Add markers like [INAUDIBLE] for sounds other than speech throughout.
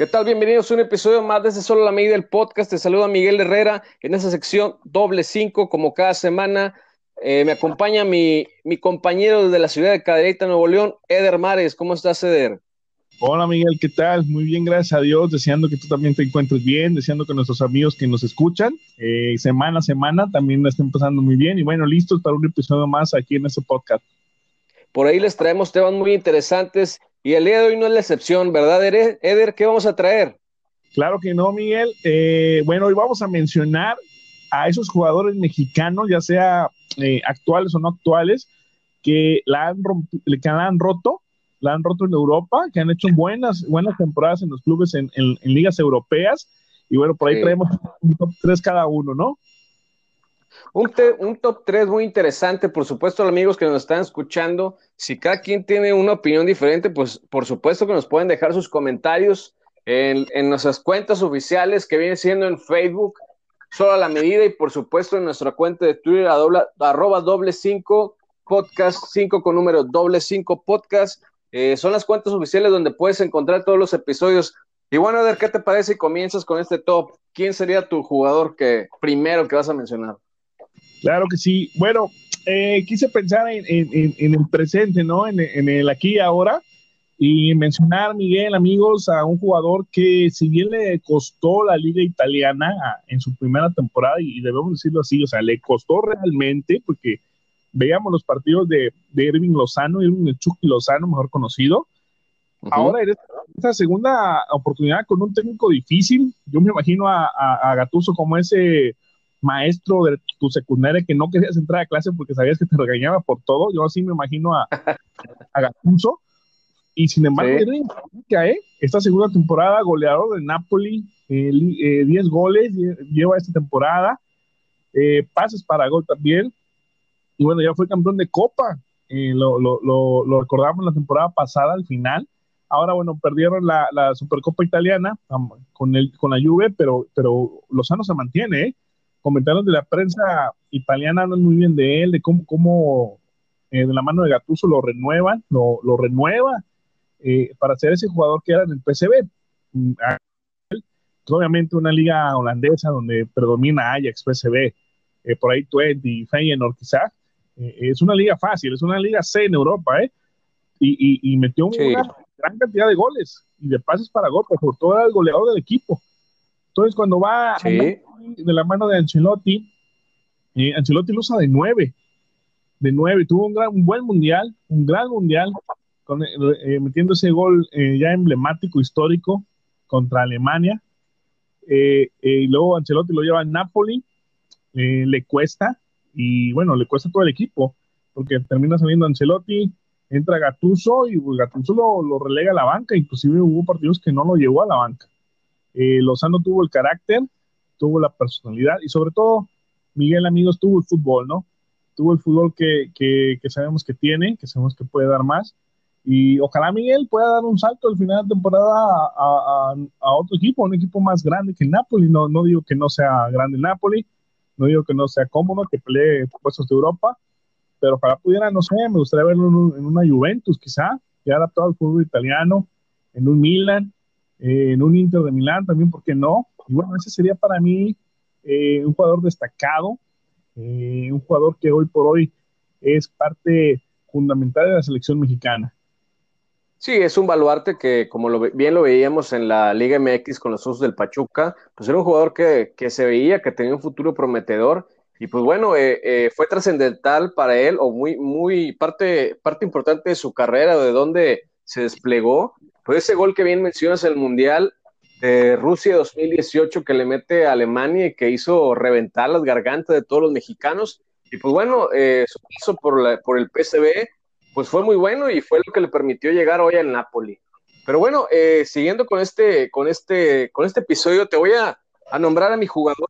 ¿Qué tal? Bienvenidos a un episodio más de Solo la Medida del podcast. Te saluda Miguel Herrera en esa sección doble cinco, como cada semana. Eh, me acompaña mi, mi compañero desde la ciudad de Cadereyta, Nuevo León, Eder Mares. ¿Cómo estás, Eder? Hola Miguel, ¿qué tal? Muy bien, gracias a Dios, deseando que tú también te encuentres bien, deseando que nuestros amigos que nos escuchan eh, semana a semana también la estén pasando muy bien y bueno, listos para un episodio más aquí en este podcast. Por ahí les traemos temas muy interesantes y el día de hoy no es la excepción, ¿verdad, Eder? ¿Qué vamos a traer? Claro que no, Miguel. Eh, bueno, hoy vamos a mencionar a esos jugadores mexicanos, ya sea eh, actuales o no actuales, que la han, que la han roto, la han roto en Europa, que han hecho buenas, buenas temporadas en los clubes en, ligas europeas. Y bueno, por ahí traemos un top 3 cada uno, ¿no? Un, un, top 3 muy interesante, por supuesto, amigos que nos están escuchando. Si cada quien tiene una opinión diferente, pues por supuesto que nos pueden dejar sus comentarios en, nuestras cuentas oficiales que viene siendo en Facebook, solo a la medida, y por supuesto en nuestra cuenta de Twitter, a arroba doble cinco podcast, 5 con número doble cinco podcast. Eh, son las cuentas oficiales donde puedes encontrar todos los episodios. Y bueno, a ver, ¿qué te parece si comienzas con este top? ¿Quién sería tu jugador que primero que vas a mencionar? Claro que sí. Bueno, eh, quise pensar en, el presente, ¿no? En, el aquí y ahora. Y mencionar, Miguel, amigos, a un jugador que si bien le costó la liga italiana en su primera temporada, y debemos decirlo así, o sea, le costó realmente, porque veíamos los partidos de, de Irving Lozano, Irving Chucky Lozano, mejor conocido. Ahora en esta segunda oportunidad con un técnico difícil, yo me imagino a, a, a Gattuso como ese maestro de tu secundaria que no querías entrar a clase porque sabías que te regañaba por todo. Yo así me imagino a, [LAUGHS] a Gattuso. Y sin embargo, ¿eh? esta segunda temporada, goleador de Napoli, 10 eh, goles lleva esta temporada, eh, pases para gol también. Y bueno, ya fue campeón de Copa. Eh, lo, lo, lo, recordamos la temporada pasada al final. Ahora, bueno, perdieron la, la Supercopa Italiana con, el, con la Juve, pero, pero Lozano se mantiene, ¿eh? Comentarios de la prensa italiana hablan muy bien de él, de cómo, cómo eh, de la mano de Gattuso lo renuevan, lo, lo renueva eh, para ser ese jugador que era en el PCB. Mm, obviamente una liga holandesa donde predomina Ajax, PCB, eh, por ahí Twente Feyenoord quizás, es una liga fácil, es una liga C en Europa, ¿eh? Y, y, metió una gran cantidad de goles y de pases para gol, por todo era el goleador del equipo. Entonces, cuando va de la mano de Ancelotti, eh, Ancelotti lo usa de nueve, de nueve, tuvo un, gran, un buen mundial, un gran mundial, con, eh, metiendo ese gol eh, ya emblemático, histórico, contra Alemania. y luego Ancelotti lo lleva a Napoli, le cuesta, y bueno, le cuesta todo el equipo, porque termina saliendo Ancelotti, entra Gattuso y Gattuso lo, lo relega a la banca, inclusive hubo partidos que no lo llevó a la banca. Eh, Lozano tuvo el carácter, tuvo la personalidad y sobre todo, Miguel, amigos, tuvo el fútbol, ¿no? Tuvo el fútbol que, que, sabemos que tiene, que sabemos que puede dar más. Y ojalá Miguel pueda dar un salto al final de temporada a, a, otro equipo, un equipo más grande que Napoli. No, no digo que no sea grande Napoli, no digo que no sea cómodo, que pelee puestos de Europa, pero ojalá pudiera, no sé, me gustaría verlo en, una Juventus quizá, que adaptado al fútbol italiano, en un Milan, eh, en un Inter de Milán también, ¿por qué no? Y bueno, ese sería para mí eh, un jugador destacado, eh, un jugador que hoy por hoy es parte fundamental de la selección mexicana. Sí, es un baluarte que, como lo, bien lo veíamos en la Liga MX con los Osos del Pachuca, pues era un jugador que, que se veía que tenía un futuro prometedor y pues bueno, fue trascendental para él o muy, muy parte, parte importante de su carrera, de dónde se desplegó pues ese gol que bien mencionas en el Mundial de Rusia 2018 que le mete a Alemania y que hizo reventar las gargantas de todos los mexicanos. Y pues bueno, eh, su paso por, por el PSV pues fue muy bueno y fue lo que le permitió llegar hoy al Napoli. Pero bueno, eh, siguiendo con este, con, este, con este episodio, te voy a, a nombrar a mi jugador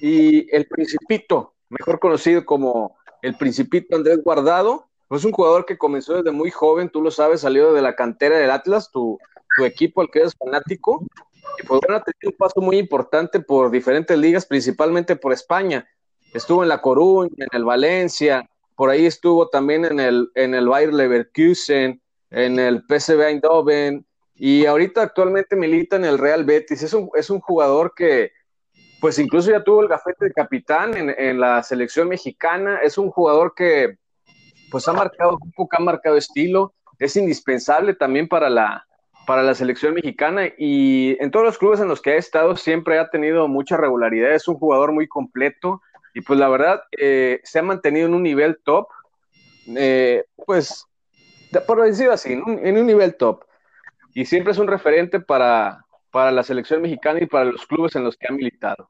y el Principito, mejor conocido como el Principito Andrés Guardado, es un jugador que comenzó desde muy joven, tú lo sabes, salió de la cantera del Atlas, tu, equipo al que eres fanático, y pues bueno, un paso muy importante por diferentes ligas, principalmente por España. Estuvo en La Coruña, en el Valencia, por ahí estuvo también en el, en el Bayer Leverkusen, en el PSV Eindhoven, y ahorita actualmente milita en el Real Betis. Es un, es un jugador que, pues incluso ya tuvo el gafete de capitán en, en, la selección mexicana. Es un jugador que, pues ha marcado un poco, ha marcado estilo. Es indispensable también para la, para la selección mexicana y en todos los clubes en los que ha estado siempre ha tenido mucha regularidad. Es un jugador muy completo y pues la verdad eh, se ha mantenido en un nivel top. Eh, pues, por decirlo así, en un nivel top y siempre es un referente para, para la selección mexicana y para los clubes en los que ha militado.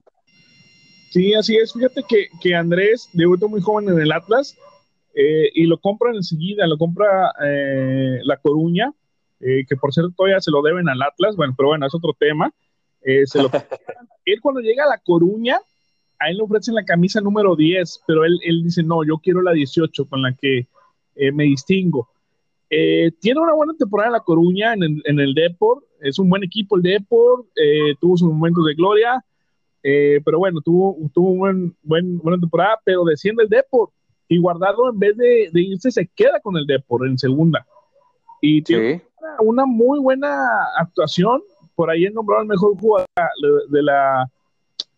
Sí, así es. Fíjate que, que Andrés debutó muy joven en el Atlas eh, y lo compra enseguida, lo compra eh, La Coruña, eh, que por cierto todavía se lo deben al Atlas, bueno, pero bueno, es otro tema. Se lo... [LAUGHS] él cuando llega a La Coruña, a él le ofrecen la camisa número 10, pero él, él dice, no, yo quiero la 18 con la que me distingo. Eh, tiene una buena temporada en La Coruña, en el, en el Deport. Es un buen equipo el Deport. Eh, tuvo sus momentos de gloria. Eh, pero bueno, tuvo, tuvo una buen, buena temporada, pero desciende el Deport. Y Guardado, en vez de, irse, se queda con el Deport en segunda. Y tiene una, muy buena actuación. Por ahí nombrado el mejor jugador de la,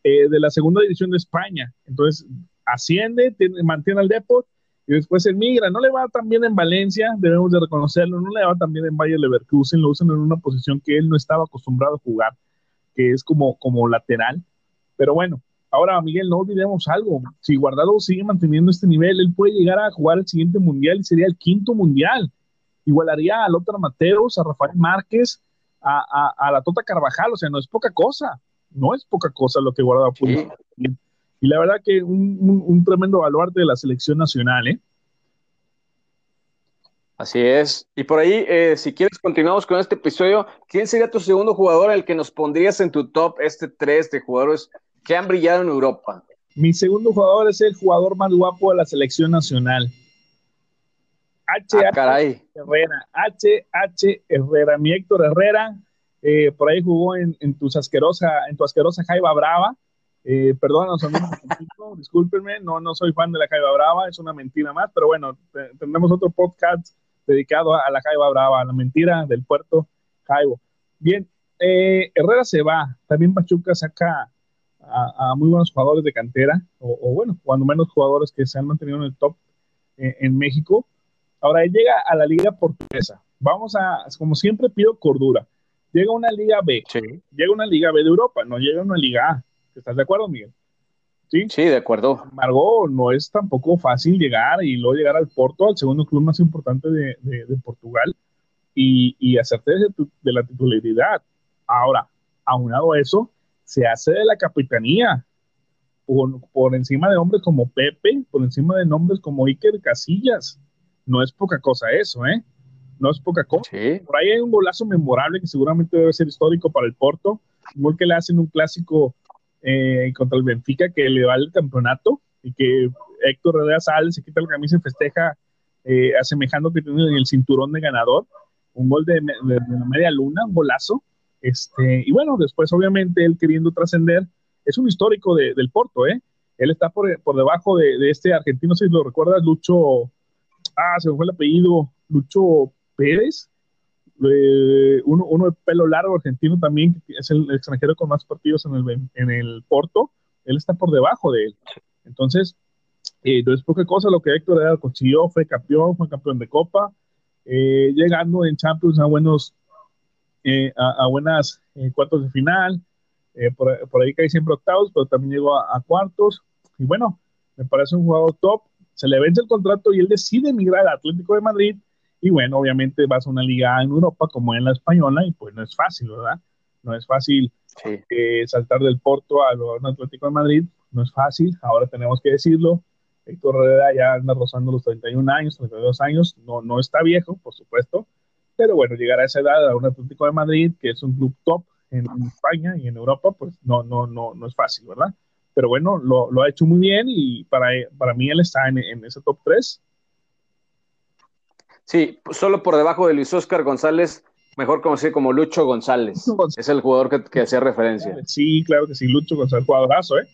de la segunda división de España. Entonces, asciende, tiene, mantiene al Deport y después emigra. No le va tan bien en Valencia, debemos de reconocerlo, no le va tan bien en Bayer Leverkusen, lo usan en una posición que él no estaba acostumbrado a jugar, que es como, como lateral. Pero bueno, ahora Miguel, no olvidemos algo, si Guardado sigue manteniendo este nivel, él puede llegar a jugar el siguiente mundial y sería el quinto mundial. Igualaría a Lothar Mateos, a Rafael Márquez, a, a, la Tota Carvajal, o sea, no es poca cosa, no es poca cosa lo que Guardado pudo. Y la verdad que un, tremendo baluarte de la selección nacional, ¿eh? Así es. Y por ahí, eh, si quieres, continuamos con este episodio. ¿Quién sería tu segundo jugador el que nos pondrías en tu top, este tres de jugadores que han brillado en Europa? Mi segundo jugador es el jugador más guapo de la selección nacional. H. Ah, caray. Herrera. H. H. Herrera. Mi Héctor Herrera. Eh, por ahí jugó en, en, tu asquerosa, en tu asquerosa Jaiba Brava. Eh, perdónanos, amigos, discúlpenme, no, no soy fan de la Jaiba Brava, es una mentira más, pero bueno, tendremos otro podcast dedicado a la Jaiba Brava, a la mentira del puerto Jaibo. Bien, eh, Herrera se va, también Pachuca saca a, muy buenos jugadores de cantera, o, bueno, cuando menos jugadores que se han mantenido en el top eh, en México. Ahora él llega a la Liga Portuguesa. Vamos a, como siempre, pido cordura. Llega una Liga B, llega una Liga B de Europa, no llega una Liga A ¿Estás de acuerdo, Miguel? Sí, sí de acuerdo. Sin embargo, no es tampoco fácil llegar y luego llegar al Porto, al segundo club más importante de, Portugal, y, y hacerte de, la titularidad. Ahora, aunado a eso, se hace de la capitanía por, por, encima de hombres como Pepe, por encima de nombres como Iker Casillas. No es poca cosa eso, ¿eh? No es poca cosa. Por ahí hay un golazo memorable que seguramente debe ser histórico para el Porto, igual que le hacen un clásico eh, contra el Benfica que le va el campeonato y que Héctor Herrera sale, se quita la camisa y festeja eh, asemejando que tiene el cinturón de ganador, un gol de, la media luna, un golazo. Este, y bueno, después obviamente él queriendo trascender, es un histórico del Porto, ¿eh? Él está por, por debajo de, de, este argentino, si lo recuerdas, Lucho, ah, se me fue el apellido, Lucho Pérez, uno, de pelo largo argentino también, que es el extranjero con más partidos en el, en el Porto, él está por debajo de él. Entonces, eh, no es poca cosa lo que Héctor Herrera consiguió, fue campeón, fue campeón de Copa, eh, llegando en Champions a buenos, eh, a, buenas eh, cuartos de final, por, por, ahí cae siempre octavos, pero también llegó a, a, cuartos, y bueno, me parece un jugador top, se le vence el contrato y él decide emigrar al Atlético de Madrid, y bueno, obviamente vas a una liga en Europa como en la española y pues no es fácil, ¿verdad? No es fácil eh, saltar del Porto a un Atlético de Madrid, no es fácil, ahora tenemos que decirlo. Héctor Herrera ya anda rozando los 31 años, 32 años, no, no está viejo, por supuesto, pero bueno, llegar a esa edad a un Atlético de Madrid, que es un club top en, España y en Europa, pues no, no, no, no es fácil, ¿verdad? Pero bueno, lo, lo ha hecho muy bien y para, para mí él está en, en ese top 3 Sí, solo por debajo de Luis Oscar González, mejor conocido como Lucho González. Es el jugador que, hacía referencia. Sí, claro que sí, Lucho González, jugadorazo, ¿eh?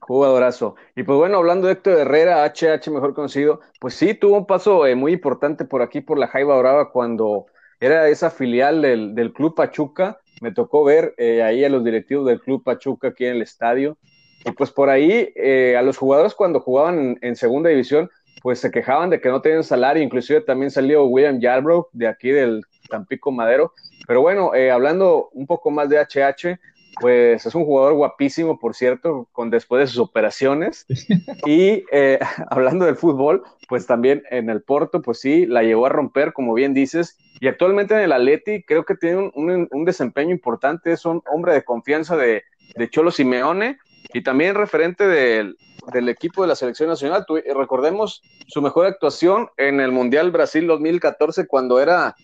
Jugadorazo. Y pues bueno, hablando de Héctor Herrera, HH mejor conocido, pues sí, tuvo un paso eh, muy importante por aquí, por la Jaiba Brava, cuando era esa filial del, Club Pachuca. Me tocó ver eh, ahí a los directivos del Club Pachuca aquí en el estadio. Y pues por ahí eh, a los jugadores cuando jugaban en, segunda división, pues se quejaban de que no tenían salario. Inclusive también salió William Yarbrough de aquí del Tampico Madero. Pero bueno, eh, hablando un poco más de HH, pues es un jugador guapísimo, por cierto, con después de sus operaciones. [LAUGHS] Y eh, [LAUGHS] hablando del fútbol, pues también en el Porto, pues sí, la llegó a romper, como bien dices. Y actualmente en el Atleti creo que tiene un, desempeño importante, es un hombre de confianza de, de Cholo Simeone y también referente del, del equipo de la selección nacional. recordemos su mejor actuación en el Mundial Brasil 2014 cuando era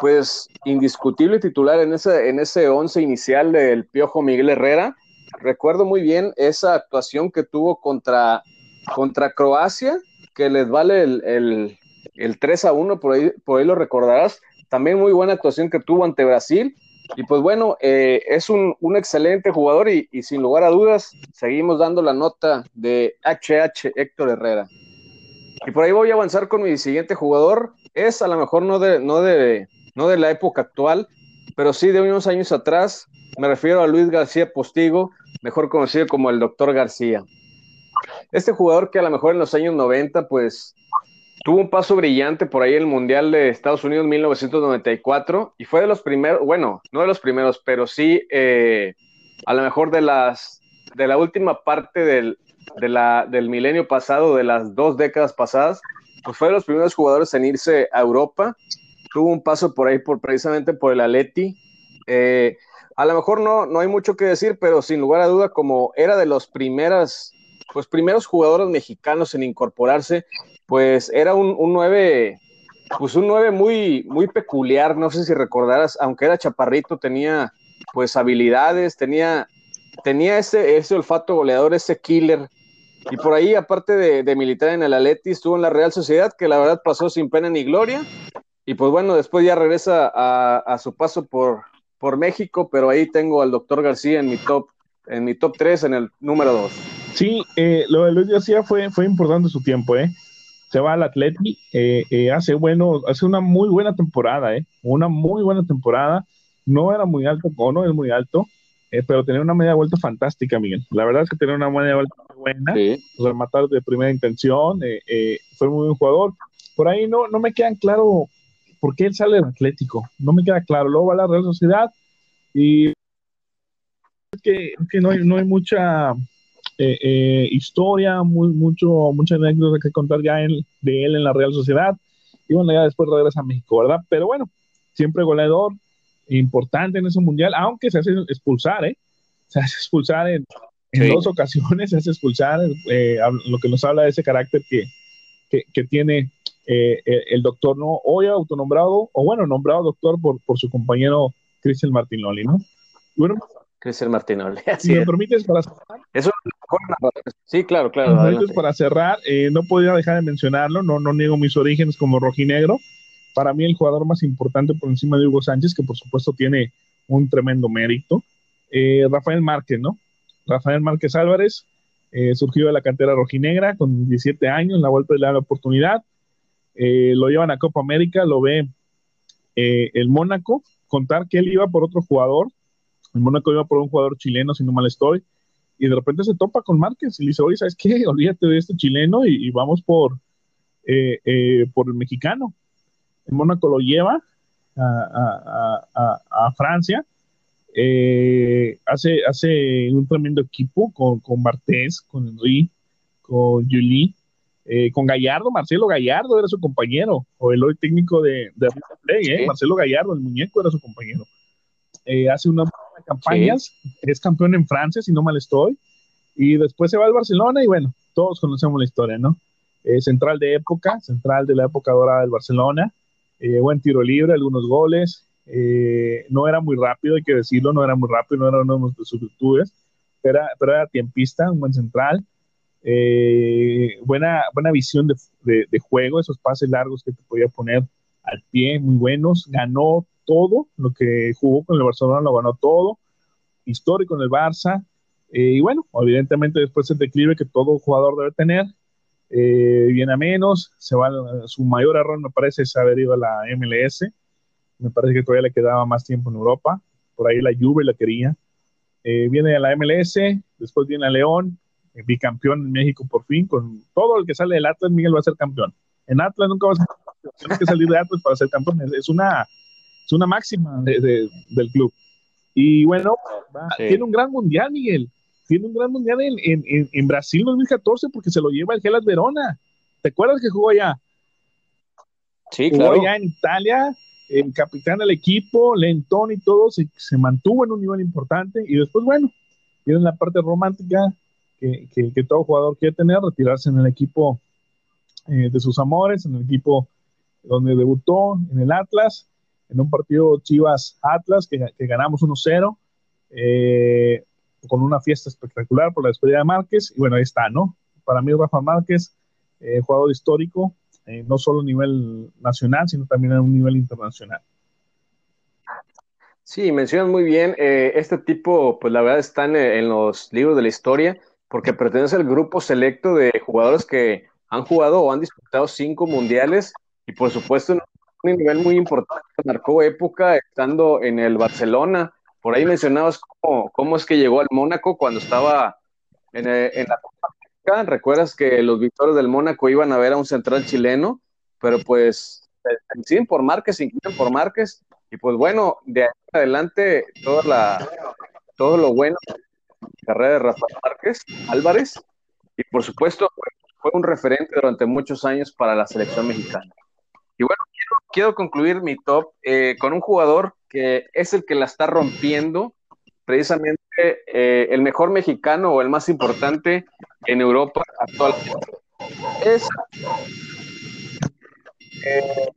pues indiscutible titular en ese, en ese once inicial del Piojo Miguel Herrera. Recuerdo muy bien esa actuación que tuvo contra, contra Croacia, que les vale el, 3 a 1, por ahí, por ahí lo recordarás. También muy buena actuación que tuvo ante Brasil. Y pues bueno, eh, es un, excelente jugador y, y, sin lugar a dudas seguimos dando la nota de HH Héctor Herrera. Y por ahí voy a avanzar con mi siguiente jugador. Es a lo mejor no de, no de, no de la época actual, pero sí de unos años atrás. Me refiero a Luis García Postigo, mejor conocido como el Doctor García. Este jugador que a lo mejor en los años 90, pues tuvo un paso brillante por ahí en el Mundial de Estados Unidos 1994 y fue de los primeros, bueno, no de los primeros, pero sí eh, a lo mejor de las de la última parte del, de del milenio pasado, de las dos décadas pasadas, pues fue de los primeros jugadores en irse a Europa tuvo un paso por ahí por precisamente por el Aleti. Eh, a lo mejor no, no hay mucho que decir, pero sin lugar a duda, como era de los primeras, pues primeros jugadores mexicanos en incorporarse, pues era un, un 9, pues un 9 muy, muy peculiar, no sé si recordarás, aunque era chaparrito, tenía pues habilidades, tenía, tenía ese, ese olfato goleador, ese killer. Y por ahí, aparte de, de militar en el Aleti, estuvo en la Real Sociedad, que la verdad pasó sin pena ni gloria, y pues bueno, después ya regresa a, su paso por, por México, pero ahí tengo al doctor García en mi top, en mi top 3, en el número 2. Sí, eh, lo de Luis García fue, fue importante su tiempo, ¿eh? Se va al Atleti, eh, eh, hace bueno, hace una muy buena temporada, ¿eh? Una muy buena temporada. No era muy alto, o no es muy alto, pero tenía una media vuelta fantástica, Miguel. La verdad es que tenía una media vuelta buena, sí. rematar de primera intención, fue muy buen jugador. Por ahí no, no me quedan claro ¿por qué él sale del Atlético? No me queda claro. Luego va a la Real Sociedad y es que, no, hay, no hay mucha eh, eh, historia, muy, mucho, muchas anécdotas que contar ya de él en la Real Sociedad. Y bueno, ya después regresa a México, ¿verdad? Pero bueno, siempre goleador, importante en ese mundial, aunque se hace expulsar, ¿eh? Se hace expulsar en, dos ocasiones, [LAUGHS] se hace expulsar, eh, lo que nos habla de ese carácter que, que, que tiene eh, eh, el doctor no hoy autonombrado, o bueno, nombrado doctor por, por su compañero Cristian Martinoli, ¿no? Bueno, Cristian Martinoli. [LAUGHS] Si me permites para cerrar. Eso Sí, claro, claro. para cerrar, eh, no podía dejar de mencionarlo, no, no niego mis orígenes como rojinegro. Para mí, el jugador más importante por encima de Hugo Sánchez, que por supuesto tiene un tremendo mérito. Rafael Márquez, ¿no? Rafael Márquez Álvarez, surgió de la cantera rojinegra con 17 años, la vuelta de la oportunidad eh, lo llevan a Copa América, lo ve eh, el Mónaco, contar que él iba por otro jugador, el Mónaco iba por un jugador chileno, si no mal estoy, y de repente se topa con Márquez y le dice, oye, ¿sabes qué? [LAUGHS] Olvídate de este chileno y, vamos por, eh, por el mexicano. El Mónaco lo lleva a, Francia, hace, hace un tremendo equipo con, con Bartés, con Henry, con Julie, eh, con Gallardo, Marcelo Gallardo era su compañero, o el hoy técnico de, de Play, eh, Marcelo Gallardo, el muñeco era su compañero. Eh, hace unas campañas, es campeón en Francia, si no mal estoy, y después se va al Barcelona y bueno, todos conocemos la historia, ¿no? central de época, central de la época dorada del Barcelona, buen tiro libre, algunos goles, no era muy rápido, hay que decirlo, no era muy rápido, no era uno de sus virtudes, pero, pero era tiempista, un buen central, eh, buena, buena visión de, de, juego, esos pases largos que te podía poner al pie, muy buenos. Ganó todo lo que jugó con el Barcelona, lo ganó todo. Histórico en el Barça. Eh, y bueno, evidentemente después el declive que todo jugador debe tener. Eh, viene a menos, se va su mayor error me parece es haber ido a la MLS. me parece que todavía le quedaba más tiempo en Europa, por ahí la Juve la quería. Eh, viene a la MLS, después viene a León, eh, bicampeón en México por fin, con todo el que sale del Atlas, Miguel va a ser campeón. En Atlas nunca va a ser campeón, que salir de Atlas para ser campeón, es una, es una máxima del club. Y bueno, tiene un gran mundial, Miguel, tiene un gran mundial en, en, en Brasil 2014 porque se lo lleva el Gelas Verona. ¿Te acuerdas que jugó allá? Sí, jugó allá en Italia, el capitán del equipo, Lentón y todo, se, se, mantuvo en un nivel importante y después, bueno, viene la parte romántica que, que, todo jugador quiere tener, retirarse en el equipo eh, de sus amores, en el equipo donde debutó, en el Atlas, en un partido Chivas-Atlas que, que, ganamos 1-0, eh, con una fiesta espectacular por la despedida de Márquez, y bueno, ahí está, ¿no? Para mí Rafa Márquez, eh, jugador histórico, eh, no solo a nivel nacional, sino también a un nivel internacional. Sí, mencionas muy bien, este tipo, pues la verdad está en, los libros de la historia, porque pertenece al grupo selecto de jugadores que han jugado o han disputado cinco mundiales y por supuesto en un nivel muy importante, marcó época estando en el Barcelona. Por ahí mencionabas cómo, cómo es que llegó al Mónaco cuando estaba en, en la recuerdas que los victorios del Mónaco iban a ver a un central chileno, pero pues deciden por Márquez, se incluyen por Márquez, y pues bueno, de ahí en adelante toda la, todo lo bueno carrera de Rafael Márquez Álvarez, y por supuesto fue, un referente durante muchos años para la selección mexicana. Y bueno, quiero, concluir mi top eh, con un jugador que es el que la está rompiendo precisamente eh, el mejor mexicano o el más importante en Europa actualmente. Es eh,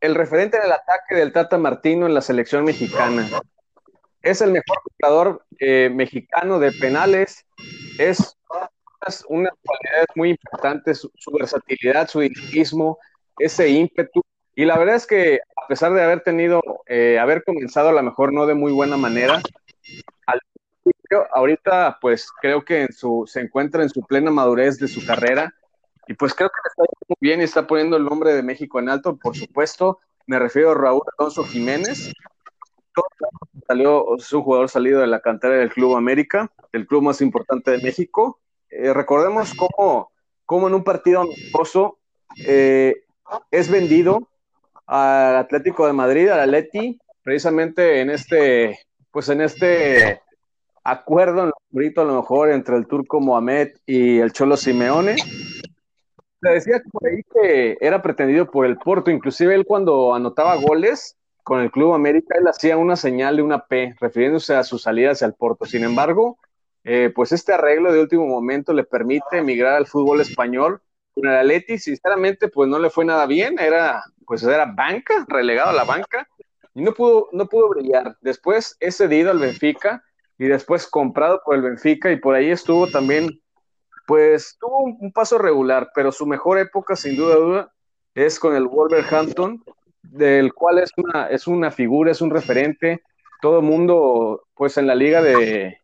el referente del ataque del Tata Martino en la selección mexicana. Es el mejor jugador mexicano de penales. Es unas cualidades muy importantes, su, versatilidad, su dinamismo, ese ímpetu. Y la verdad es que a pesar de haber tenido, haber comenzado a lo mejor no de muy buena manera, ahorita pues creo que en su, se encuentra en su plena madurez de su carrera. Y pues creo que está muy bien y está poniendo el nombre de México en alto, por supuesto, me refiero a Raúl Alonso Jiménez, salió, es un jugador salido de la cantera del Club América, el club más importante de México. Eh, recordemos cómo, cómo, en un partido amistoso eh, es vendido al Atlético de Madrid, al Atleti, precisamente en este, pues en este acuerdo en lo a lo mejor entre el turco Mohamed y el Cholo Simeone. Se decía por ahí que era pretendido por el Porto, inclusive él cuando anotaba goles con el Club América, él hacía una señal de una P, refiriéndose a su salida hacia el Porto. Sin embargo, eh, pues este arreglo de último momento le permite emigrar al fútbol español. Con el Atleti, sinceramente, pues no le fue nada bien, era, pues era banca, relegado a la banca, y no pudo, no pudo brillar. Después es cedido al Benfica, y después comprado por el Benfica y por ahí estuvo también, pues tuvo un, paso regular, pero su mejor época sin duda duda es con el Wolverhampton, del cual es una, es una figura, es un referente, todo mundo pues en la liga de,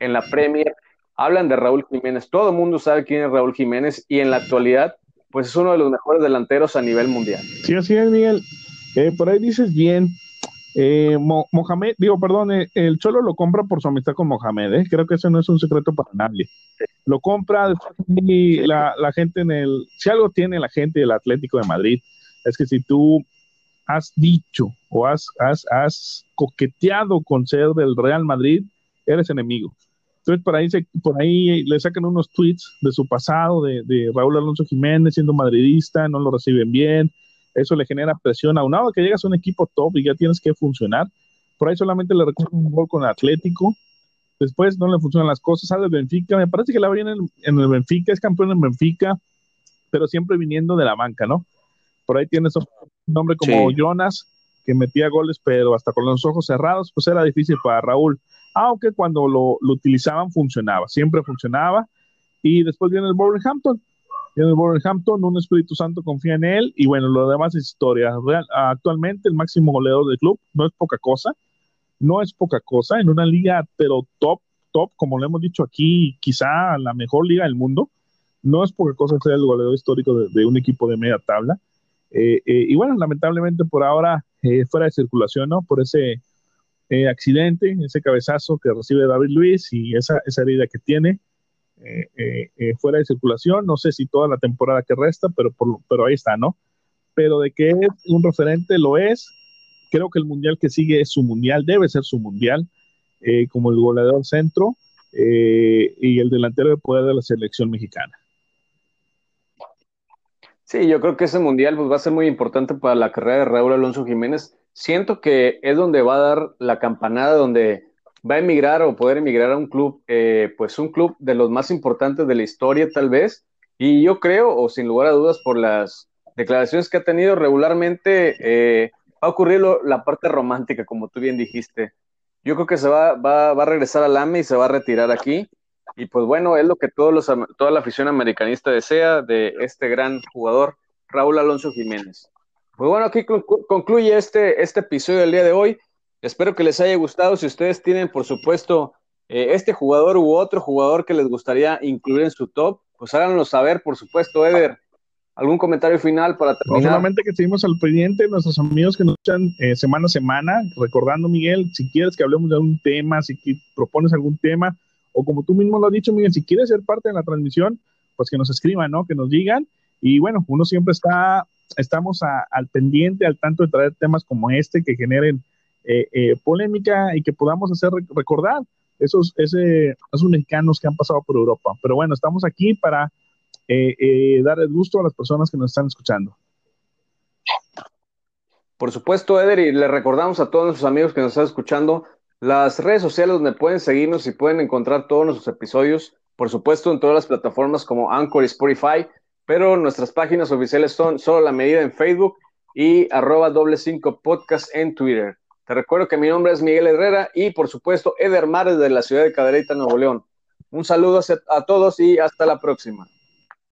en la Premier, hablan de Raúl Jiménez, todo el mundo sabe quién es Raúl Jiménez y en la actualidad pues es uno de los mejores delanteros a nivel mundial. Sí, así es, Miguel. Eh, por ahí dices bien, eh, Mohamed, digo, perdón, eh, el Cholo lo compra por su amistad con Mohamed, ¿eh? creo que eso no es un secreto para nadie. Lo compra y la, gente en el, si algo tiene la gente del Atlético de Madrid, es que si tú has dicho o has, has, has coqueteado con ser del Real Madrid, eres enemigo. Entonces, por ahí, por ahí le sacan unos tweets de su pasado, de, de Raúl Alonso Jiménez siendo madridista, no lo reciben bien, eso le genera presión a aunado que llegas a un equipo top y ya tienes que funcionar. Por ahí solamente le recuerdo un gol con Atlético. Después no le funcionan las cosas. Sale del Benfica. Me parece que la viene en el, Benfica. Es campeón en Benfica. Pero siempre viniendo de la banca, ¿no? Por ahí tienes un nombre como Jonas, que metía goles, pero hasta con los ojos cerrados, pues era difícil para Raúl. Aunque cuando lo, utilizaban funcionaba. Siempre funcionaba. Y después viene el Wolverhampton en el Wolverhampton, un Espíritu Santo confía en él y bueno, lo demás es historia. Real, actualmente el máximo goleador del club no es poca cosa, no es poca cosa en una liga, pero top, top, como lo hemos dicho aquí, quizá la mejor liga del mundo. No es poca cosa ser el goleador histórico de, un equipo de media tabla. Eh, eh, y bueno, lamentablemente por ahora eh, fuera de circulación, ¿no? Por ese eh, accidente, ese cabezazo que recibe David Luis y esa, esa herida que tiene fuera de circulación. No sé si toda la temporada que resta, pero, pero ahí está, ¿no? Pero de que es un referente, lo es. Creo que el mundial que sigue es su mundial, debe ser su mundial, como el goleador centro y el delantero de poder de la selección mexicana. Sí, yo creo que ese mundial pues, va a ser muy importante para la carrera de Raúl Alonso Jiménez. Siento que es donde va a dar la campanada, donde va a emigrar o poder emigrar a un club, eh, pues un club de los más importantes de la historia tal vez. Y yo creo, o sin lugar a dudas, por las declaraciones que ha tenido regularmente, eh, va a ocurrir la parte romántica, como tú bien dijiste. Yo creo que se va, va, va a regresar al AME y se va a retirar aquí. Y pues bueno, es lo que todos los, toda la afición americanista desea de este gran jugador, Raúl Alonso Jiménez. Pues bueno, aquí concluye este, este episodio del día de hoy. Espero que les haya gustado. Si ustedes tienen, por supuesto, eh, este jugador u otro jugador que les gustaría incluir en su top, pues háganlo saber, por supuesto, Eder. ¿Algún comentario final para terminar? No, solamente que seguimos al pendiente, nuestros amigos que nos escuchan eh, semana a semana, recordando, Miguel, si quieres que hablemos de algún tema, si propones algún tema, o como tú mismo lo has dicho, Miguel, si quieres ser parte de la transmisión, pues que nos escriban, ¿no? Que nos digan. Y bueno, uno siempre está, estamos al pendiente, al tanto de traer temas como este que generen eh, eh, polémica y que podamos hacer recordar esos, ese, esos mexicanos que han pasado por Europa. Pero bueno, estamos aquí para eh, dar el gusto a las personas que nos están escuchando. Por supuesto, Eder, y le recordamos a todos nuestros amigos que nos están escuchando las redes sociales donde pueden seguirnos y pueden encontrar todos nuestros episodios, por supuesto en todas las plataformas como Anchor y Spotify, pero nuestras páginas oficiales son solo la medida en Facebook y arroba doble cinco podcast en Twitter. Te recuerdo que mi nombre es Miguel Herrera y por supuesto Eder Mares de la ciudad de Cadereyta, Nuevo León. Un saludo a todos y hasta la próxima.